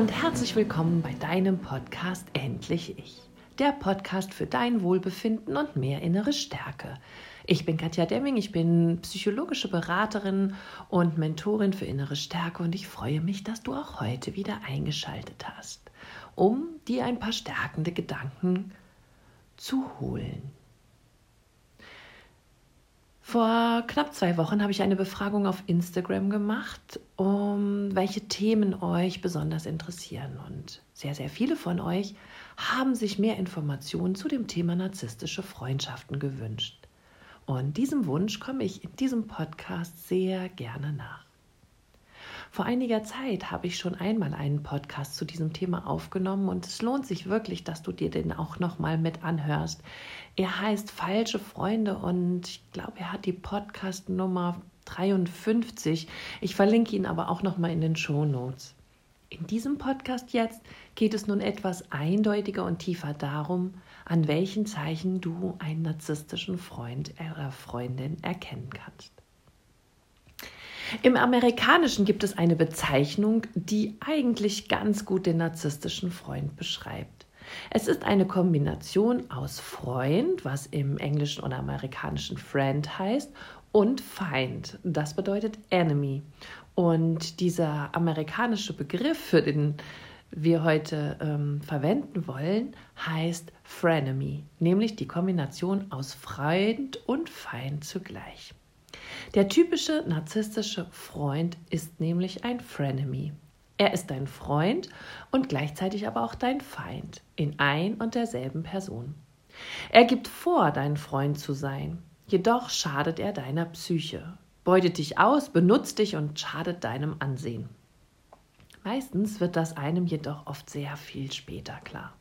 und herzlich willkommen bei deinem Podcast Endlich Ich. Der Podcast für dein Wohlbefinden und mehr innere Stärke. Ich bin Katja Demming, ich bin psychologische Beraterin und Mentorin für innere Stärke und ich freue mich, dass du auch heute wieder eingeschaltet hast, um dir ein paar stärkende Gedanken zu holen. Vor knapp zwei Wochen habe ich eine Befragung auf Instagram gemacht, um welche Themen euch besonders interessieren. Und sehr, sehr viele von euch haben sich mehr Informationen zu dem Thema narzisstische Freundschaften gewünscht. Und diesem Wunsch komme ich in diesem Podcast sehr gerne nach. Vor einiger Zeit habe ich schon einmal einen Podcast zu diesem Thema aufgenommen und es lohnt sich wirklich, dass du dir den auch noch mal mit anhörst. Er heißt Falsche Freunde und ich glaube, er hat die Podcast Nummer 53. Ich verlinke ihn aber auch noch mal in den Show Notes. In diesem Podcast jetzt geht es nun etwas eindeutiger und tiefer darum, an welchen Zeichen du einen narzisstischen Freund oder Freundin erkennen kannst. Im Amerikanischen gibt es eine Bezeichnung, die eigentlich ganz gut den narzisstischen Freund beschreibt. Es ist eine Kombination aus Freund, was im Englischen oder Amerikanischen Friend heißt, und Feind. Das bedeutet Enemy. Und dieser amerikanische Begriff, für den wir heute ähm, verwenden wollen, heißt Frenemy, nämlich die Kombination aus Freund und Feind zugleich. Der typische narzisstische Freund ist nämlich ein Frenemy. Er ist dein Freund und gleichzeitig aber auch dein Feind in ein und derselben Person. Er gibt vor, dein Freund zu sein, jedoch schadet er deiner Psyche, beutet dich aus, benutzt dich und schadet deinem Ansehen. Meistens wird das einem jedoch oft sehr viel später klar.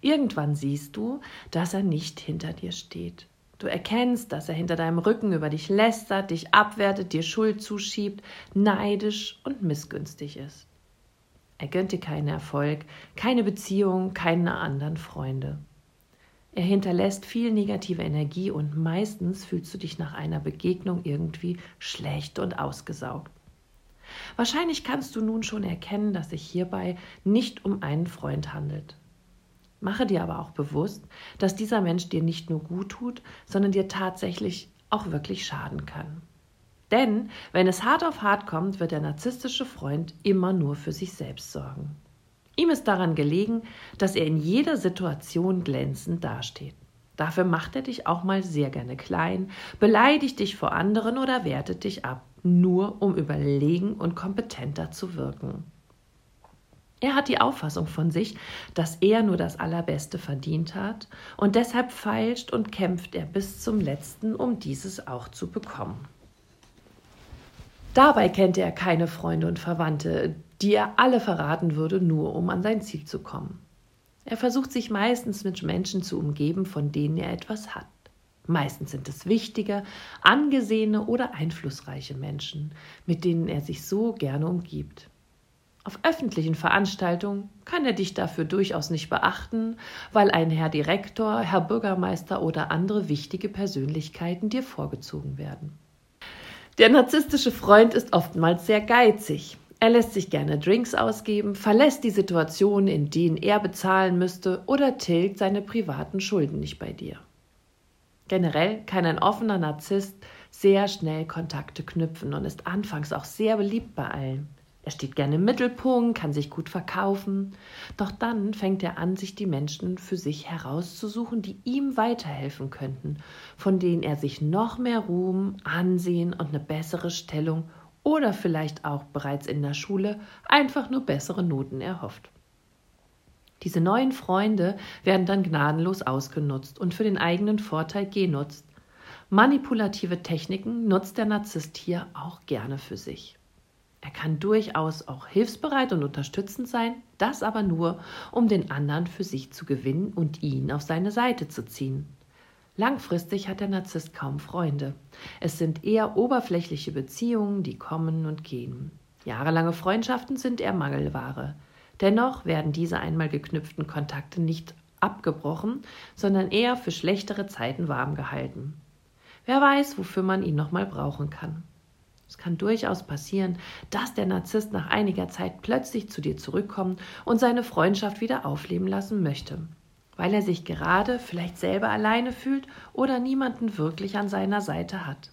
Irgendwann siehst du, dass er nicht hinter dir steht, Du erkennst, dass er hinter deinem Rücken über dich lästert, dich abwertet, dir Schuld zuschiebt, neidisch und missgünstig ist. Er gönnt dir keinen Erfolg, keine Beziehung, keine anderen Freunde. Er hinterlässt viel negative Energie und meistens fühlst du dich nach einer Begegnung irgendwie schlecht und ausgesaugt. Wahrscheinlich kannst du nun schon erkennen, dass sich hierbei nicht um einen Freund handelt. Mache dir aber auch bewusst, dass dieser Mensch dir nicht nur gut tut, sondern dir tatsächlich auch wirklich schaden kann. Denn wenn es hart auf hart kommt, wird der narzisstische Freund immer nur für sich selbst sorgen. Ihm ist daran gelegen, dass er in jeder Situation glänzend dasteht. Dafür macht er dich auch mal sehr gerne klein, beleidigt dich vor anderen oder wertet dich ab, nur um überlegen und kompetenter zu wirken. Er hat die Auffassung von sich, dass er nur das Allerbeste verdient hat, und deshalb feilscht und kämpft er bis zum letzten, um dieses auch zu bekommen. Dabei kennt er keine Freunde und Verwandte, die er alle verraten würde, nur um an sein Ziel zu kommen. Er versucht sich meistens mit Menschen zu umgeben, von denen er etwas hat. Meistens sind es wichtige, angesehene oder einflussreiche Menschen, mit denen er sich so gerne umgibt. Auf öffentlichen Veranstaltungen kann er dich dafür durchaus nicht beachten, weil ein Herr Direktor, Herr Bürgermeister oder andere wichtige Persönlichkeiten dir vorgezogen werden. Der narzisstische Freund ist oftmals sehr geizig. Er lässt sich gerne Drinks ausgeben, verlässt die Situation, in denen er bezahlen müsste oder tilgt seine privaten Schulden nicht bei dir. Generell kann ein offener Narzisst sehr schnell Kontakte knüpfen und ist anfangs auch sehr beliebt bei allen. Er steht gerne im Mittelpunkt, kann sich gut verkaufen. Doch dann fängt er an, sich die Menschen für sich herauszusuchen, die ihm weiterhelfen könnten, von denen er sich noch mehr Ruhm, Ansehen und eine bessere Stellung oder vielleicht auch bereits in der Schule einfach nur bessere Noten erhofft. Diese neuen Freunde werden dann gnadenlos ausgenutzt und für den eigenen Vorteil genutzt. Manipulative Techniken nutzt der Narzisst hier auch gerne für sich. Er kann durchaus auch hilfsbereit und unterstützend sein, das aber nur, um den anderen für sich zu gewinnen und ihn auf seine Seite zu ziehen. Langfristig hat der Narzisst kaum Freunde. Es sind eher oberflächliche Beziehungen, die kommen und gehen. Jahrelange Freundschaften sind eher Mangelware. Dennoch werden diese einmal geknüpften Kontakte nicht abgebrochen, sondern eher für schlechtere Zeiten warm gehalten. Wer weiß, wofür man ihn nochmal brauchen kann. Es kann durchaus passieren, dass der Narzisst nach einiger Zeit plötzlich zu dir zurückkommt und seine Freundschaft wieder aufleben lassen möchte, weil er sich gerade vielleicht selber alleine fühlt oder niemanden wirklich an seiner Seite hat.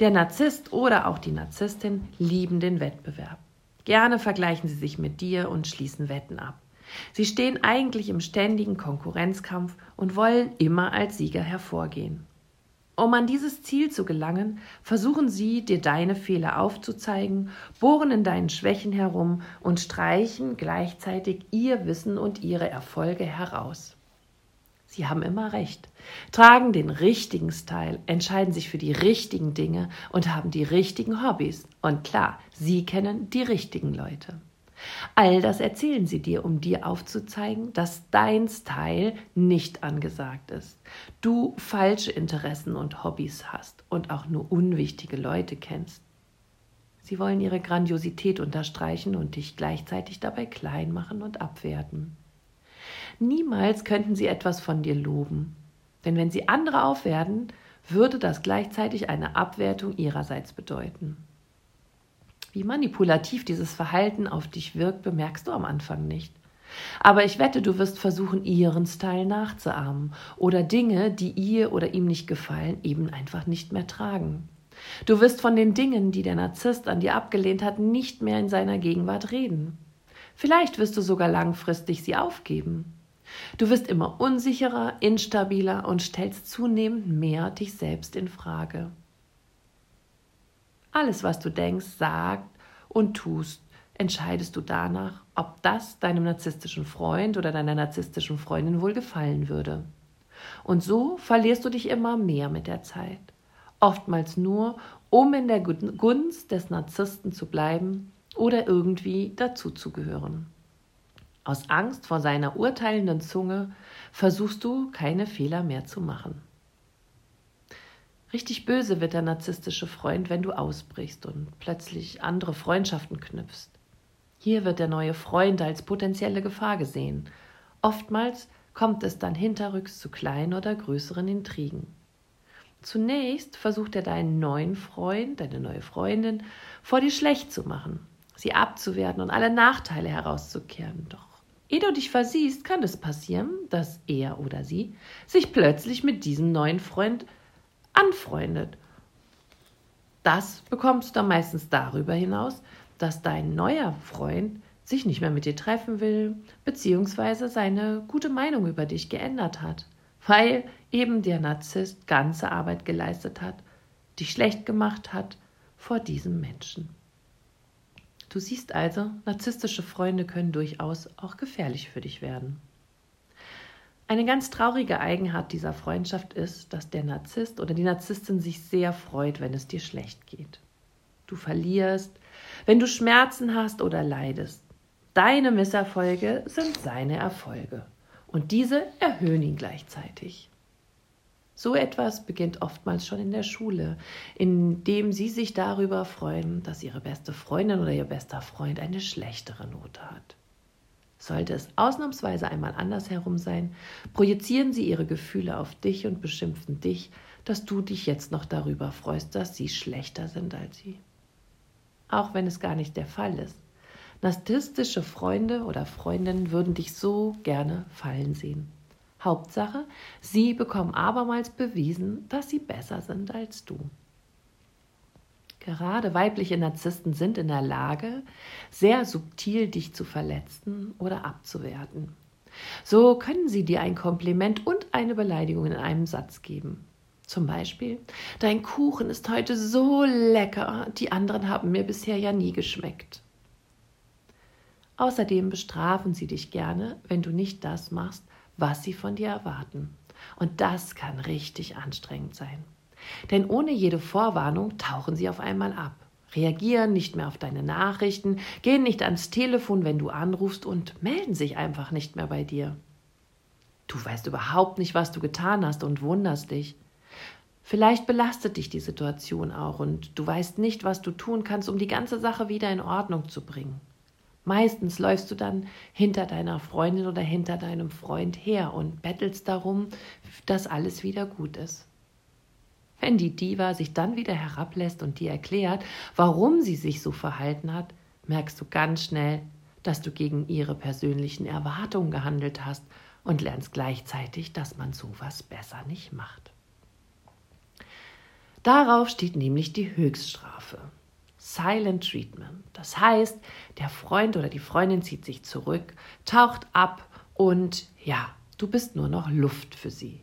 Der Narzisst oder auch die Narzisstin lieben den Wettbewerb. Gerne vergleichen sie sich mit dir und schließen Wetten ab. Sie stehen eigentlich im ständigen Konkurrenzkampf und wollen immer als Sieger hervorgehen. Um an dieses Ziel zu gelangen, versuchen sie, dir deine Fehler aufzuzeigen, bohren in deinen Schwächen herum und streichen gleichzeitig ihr Wissen und ihre Erfolge heraus. Sie haben immer recht, tragen den richtigen Style, entscheiden sich für die richtigen Dinge und haben die richtigen Hobbys. Und klar, sie kennen die richtigen Leute. All das erzählen sie dir, um dir aufzuzeigen, dass dein Style nicht angesagt ist. Du falsche Interessen und Hobbys hast und auch nur unwichtige Leute kennst. Sie wollen ihre Grandiosität unterstreichen und dich gleichzeitig dabei klein machen und abwerten. Niemals könnten sie etwas von dir loben, denn wenn sie andere aufwerten, würde das gleichzeitig eine Abwertung ihrerseits bedeuten. Wie manipulativ dieses Verhalten auf dich wirkt, bemerkst du am Anfang nicht. Aber ich wette, du wirst versuchen, ihren Style nachzuahmen oder Dinge, die ihr oder ihm nicht gefallen, eben einfach nicht mehr tragen. Du wirst von den Dingen, die der Narzisst an dir abgelehnt hat, nicht mehr in seiner Gegenwart reden. Vielleicht wirst du sogar langfristig sie aufgeben. Du wirst immer unsicherer, instabiler und stellst zunehmend mehr dich selbst in Frage. Alles, was du denkst, sagst und tust, entscheidest du danach, ob das deinem narzisstischen Freund oder deiner narzisstischen Freundin wohl gefallen würde. Und so verlierst du dich immer mehr mit der Zeit. Oftmals nur, um in der Gunst des Narzissten zu bleiben oder irgendwie dazuzugehören. Aus Angst vor seiner urteilenden Zunge versuchst du keine Fehler mehr zu machen. Richtig böse wird der narzisstische Freund, wenn du ausbrichst und plötzlich andere Freundschaften knüpfst. Hier wird der neue Freund als potenzielle Gefahr gesehen. Oftmals kommt es dann hinterrücks zu kleinen oder größeren Intrigen. Zunächst versucht er deinen neuen Freund, deine neue Freundin, vor dir schlecht zu machen, sie abzuwerten und alle Nachteile herauszukehren. Doch ehe du dich versiehst, kann es passieren, dass er oder sie sich plötzlich mit diesem neuen Freund anfreundet. Das bekommst du dann meistens darüber hinaus, dass dein neuer Freund sich nicht mehr mit dir treffen will, beziehungsweise seine gute Meinung über dich geändert hat, weil eben der Narzisst ganze Arbeit geleistet hat, dich schlecht gemacht hat vor diesem Menschen. Du siehst also, narzisstische Freunde können durchaus auch gefährlich für dich werden. Eine ganz traurige Eigenart dieser Freundschaft ist, dass der Narzisst oder die Narzisstin sich sehr freut, wenn es dir schlecht geht. Du verlierst, wenn du Schmerzen hast oder leidest. Deine Misserfolge sind seine Erfolge und diese erhöhen ihn gleichzeitig. So etwas beginnt oftmals schon in der Schule, indem sie sich darüber freuen, dass ihre beste Freundin oder ihr bester Freund eine schlechtere Note hat. Sollte es ausnahmsweise einmal andersherum sein, projizieren sie ihre Gefühle auf dich und beschimpfen dich, dass du dich jetzt noch darüber freust, dass sie schlechter sind als sie. Auch wenn es gar nicht der Fall ist. Narzisstische Freunde oder Freundinnen würden dich so gerne fallen sehen. Hauptsache, sie bekommen abermals bewiesen, dass sie besser sind als du. Gerade weibliche Narzissten sind in der Lage, sehr subtil dich zu verletzen oder abzuwerten. So können sie dir ein Kompliment und eine Beleidigung in einem Satz geben. Zum Beispiel, dein Kuchen ist heute so lecker, die anderen haben mir bisher ja nie geschmeckt. Außerdem bestrafen sie dich gerne, wenn du nicht das machst, was sie von dir erwarten. Und das kann richtig anstrengend sein. Denn ohne jede Vorwarnung tauchen sie auf einmal ab, reagieren nicht mehr auf deine Nachrichten, gehen nicht ans Telefon, wenn du anrufst und melden sich einfach nicht mehr bei dir. Du weißt überhaupt nicht, was du getan hast und wunderst dich. Vielleicht belastet dich die Situation auch und du weißt nicht, was du tun kannst, um die ganze Sache wieder in Ordnung zu bringen. Meistens läufst du dann hinter deiner Freundin oder hinter deinem Freund her und bettelst darum, dass alles wieder gut ist. Wenn die Diva sich dann wieder herablässt und dir erklärt, warum sie sich so verhalten hat, merkst du ganz schnell, dass du gegen ihre persönlichen Erwartungen gehandelt hast und lernst gleichzeitig, dass man sowas besser nicht macht. Darauf steht nämlich die Höchststrafe. Silent Treatment. Das heißt, der Freund oder die Freundin zieht sich zurück, taucht ab und ja, du bist nur noch Luft für sie.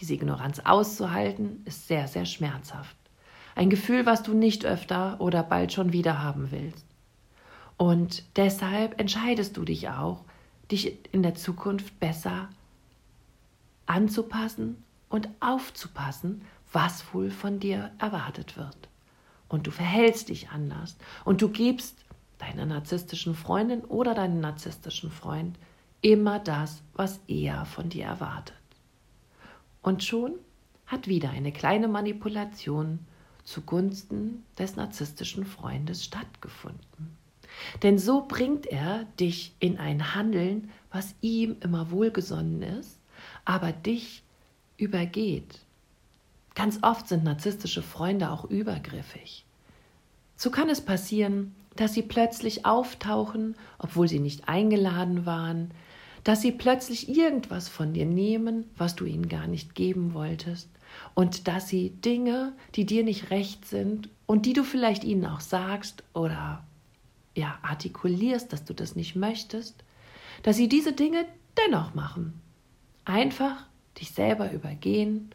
Diese Ignoranz auszuhalten, ist sehr, sehr schmerzhaft. Ein Gefühl, was du nicht öfter oder bald schon wieder haben willst. Und deshalb entscheidest du dich auch, dich in der Zukunft besser anzupassen und aufzupassen, was wohl von dir erwartet wird. Und du verhältst dich anders und du gibst deiner narzisstischen Freundin oder deinem narzisstischen Freund immer das, was er von dir erwartet. Und schon hat wieder eine kleine Manipulation zugunsten des narzisstischen Freundes stattgefunden. Denn so bringt er dich in ein Handeln, was ihm immer wohlgesonnen ist, aber dich übergeht. Ganz oft sind narzisstische Freunde auch übergriffig. So kann es passieren, dass sie plötzlich auftauchen, obwohl sie nicht eingeladen waren, dass sie plötzlich irgendwas von dir nehmen, was du ihnen gar nicht geben wolltest, und dass sie Dinge, die dir nicht recht sind und die du vielleicht ihnen auch sagst oder ja artikulierst, dass du das nicht möchtest, dass sie diese Dinge dennoch machen. Einfach dich selber übergehen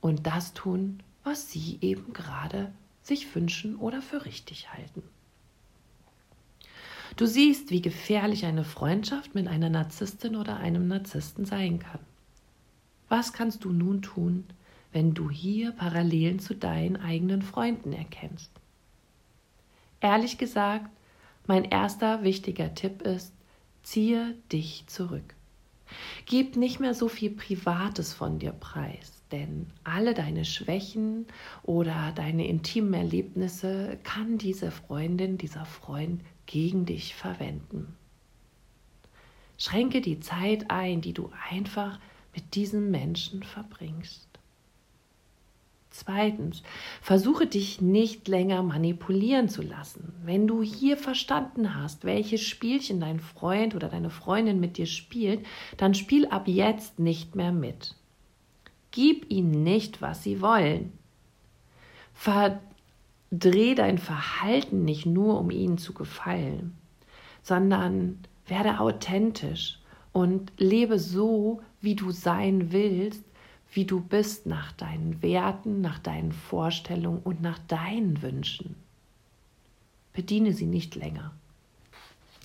und das tun, was sie eben gerade sich wünschen oder für richtig halten. Du siehst, wie gefährlich eine Freundschaft mit einer Narzisstin oder einem Narzissten sein kann. Was kannst du nun tun, wenn du hier Parallelen zu deinen eigenen Freunden erkennst? Ehrlich gesagt, mein erster wichtiger Tipp ist, ziehe dich zurück. Gib nicht mehr so viel Privates von dir preis, denn alle deine Schwächen oder deine intimen Erlebnisse kann diese Freundin, dieser Freund gegen dich verwenden. Schränke die Zeit ein, die du einfach mit diesem Menschen verbringst. Zweitens, versuche dich nicht länger manipulieren zu lassen. Wenn du hier verstanden hast, welches Spielchen dein Freund oder deine Freundin mit dir spielt, dann spiel ab jetzt nicht mehr mit. Gib ihnen nicht, was sie wollen. Verdreh dein Verhalten nicht nur, um ihnen zu gefallen, sondern werde authentisch und lebe so, wie du sein willst, wie du bist nach deinen Werten, nach deinen Vorstellungen und nach deinen Wünschen. Bediene sie nicht länger.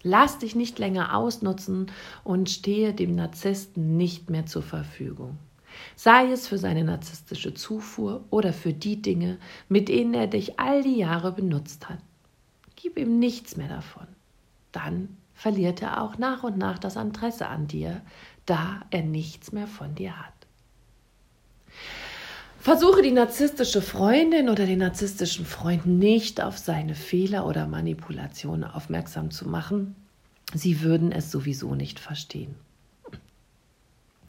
Lass dich nicht länger ausnutzen und stehe dem Narzissten nicht mehr zur Verfügung. Sei es für seine narzisstische Zufuhr oder für die Dinge, mit denen er dich all die Jahre benutzt hat. Gib ihm nichts mehr davon. Dann verliert er auch nach und nach das Interesse an dir, da er nichts mehr von dir hat. Versuche die narzisstische Freundin oder den narzisstischen Freund nicht auf seine Fehler oder Manipulationen aufmerksam zu machen. Sie würden es sowieso nicht verstehen.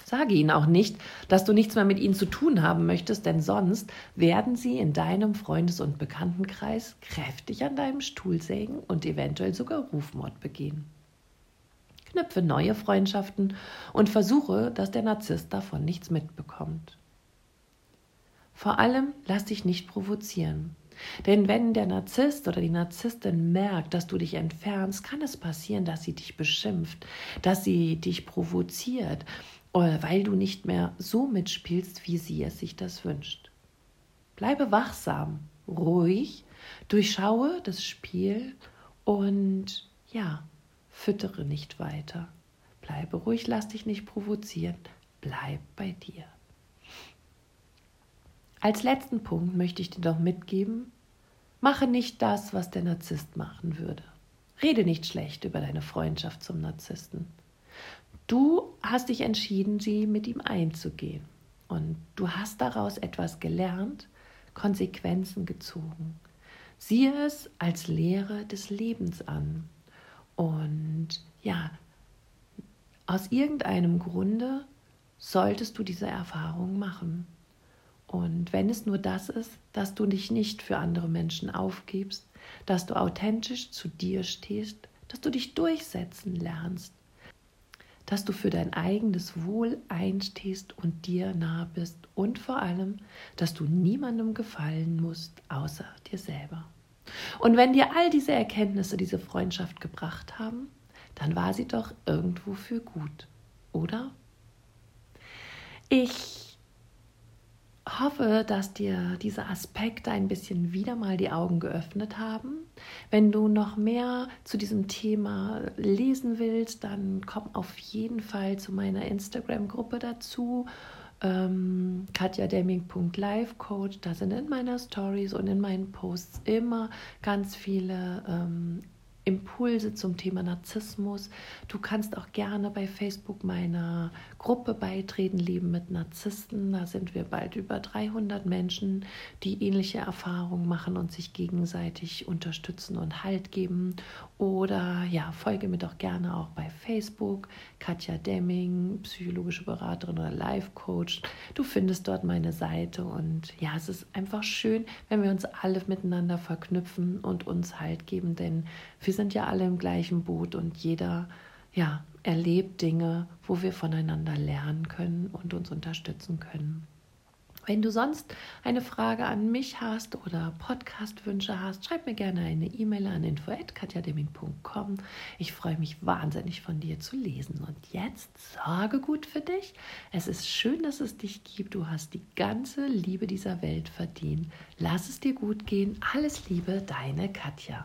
Sage ihnen auch nicht, dass du nichts mehr mit ihnen zu tun haben möchtest, denn sonst werden sie in deinem Freundes- und Bekanntenkreis kräftig an deinem Stuhl sägen und eventuell sogar Rufmord begehen. Knüpfe neue Freundschaften und versuche, dass der Narzisst davon nichts mitbekommt. Vor allem lass dich nicht provozieren. Denn wenn der Narzisst oder die Narzisstin merkt, dass du dich entfernst, kann es passieren, dass sie dich beschimpft, dass sie dich provoziert, weil du nicht mehr so mitspielst, wie sie es sich das wünscht. Bleibe wachsam, ruhig, durchschaue das Spiel und ja, füttere nicht weiter. Bleibe ruhig, lass dich nicht provozieren, bleib bei dir. Als letzten Punkt möchte ich dir doch mitgeben, mache nicht das, was der Narzisst machen würde. Rede nicht schlecht über deine Freundschaft zum Narzissten. Du hast dich entschieden, sie mit ihm einzugehen. Und du hast daraus etwas gelernt, Konsequenzen gezogen. Siehe es als Lehre des Lebens an. Und ja, aus irgendeinem Grunde solltest du diese Erfahrung machen. Und wenn es nur das ist, dass du dich nicht für andere Menschen aufgibst, dass du authentisch zu dir stehst, dass du dich durchsetzen lernst, dass du für dein eigenes Wohl einstehst und dir nah bist und vor allem, dass du niemandem gefallen musst, außer dir selber. Und wenn dir all diese Erkenntnisse diese Freundschaft gebracht haben, dann war sie doch irgendwo für gut, oder? Ich hoffe, dass dir diese Aspekte ein bisschen wieder mal die Augen geöffnet haben. Wenn du noch mehr zu diesem Thema lesen willst, dann komm auf jeden Fall zu meiner Instagram-Gruppe dazu. Ähm, katjademming.livecoach, da sind in meiner Stories und in meinen Posts immer ganz viele ähm, Impulse zum Thema Narzissmus. Du kannst auch gerne bei Facebook meiner Gruppe beitreten, Leben mit Narzissten. Da sind wir bald über 300 Menschen, die ähnliche Erfahrungen machen und sich gegenseitig unterstützen und Halt geben. Oder ja, folge mir doch gerne auch bei Facebook, Katja Demming, psychologische Beraterin oder Life Coach. Du findest dort meine Seite und ja, es ist einfach schön, wenn wir uns alle miteinander verknüpfen und uns Halt geben, denn wir sind ja alle im gleichen Boot und jeder ja, erlebt Dinge, wo wir voneinander lernen können und uns unterstützen können. Wenn du sonst eine Frage an mich hast oder Podcastwünsche hast, schreib mir gerne eine E-Mail an info@katjademing.com. Ich freue mich wahnsinnig von dir zu lesen. Und jetzt sorge gut für dich. Es ist schön, dass es dich gibt. Du hast die ganze Liebe dieser Welt verdient. Lass es dir gut gehen. Alles Liebe, deine Katja.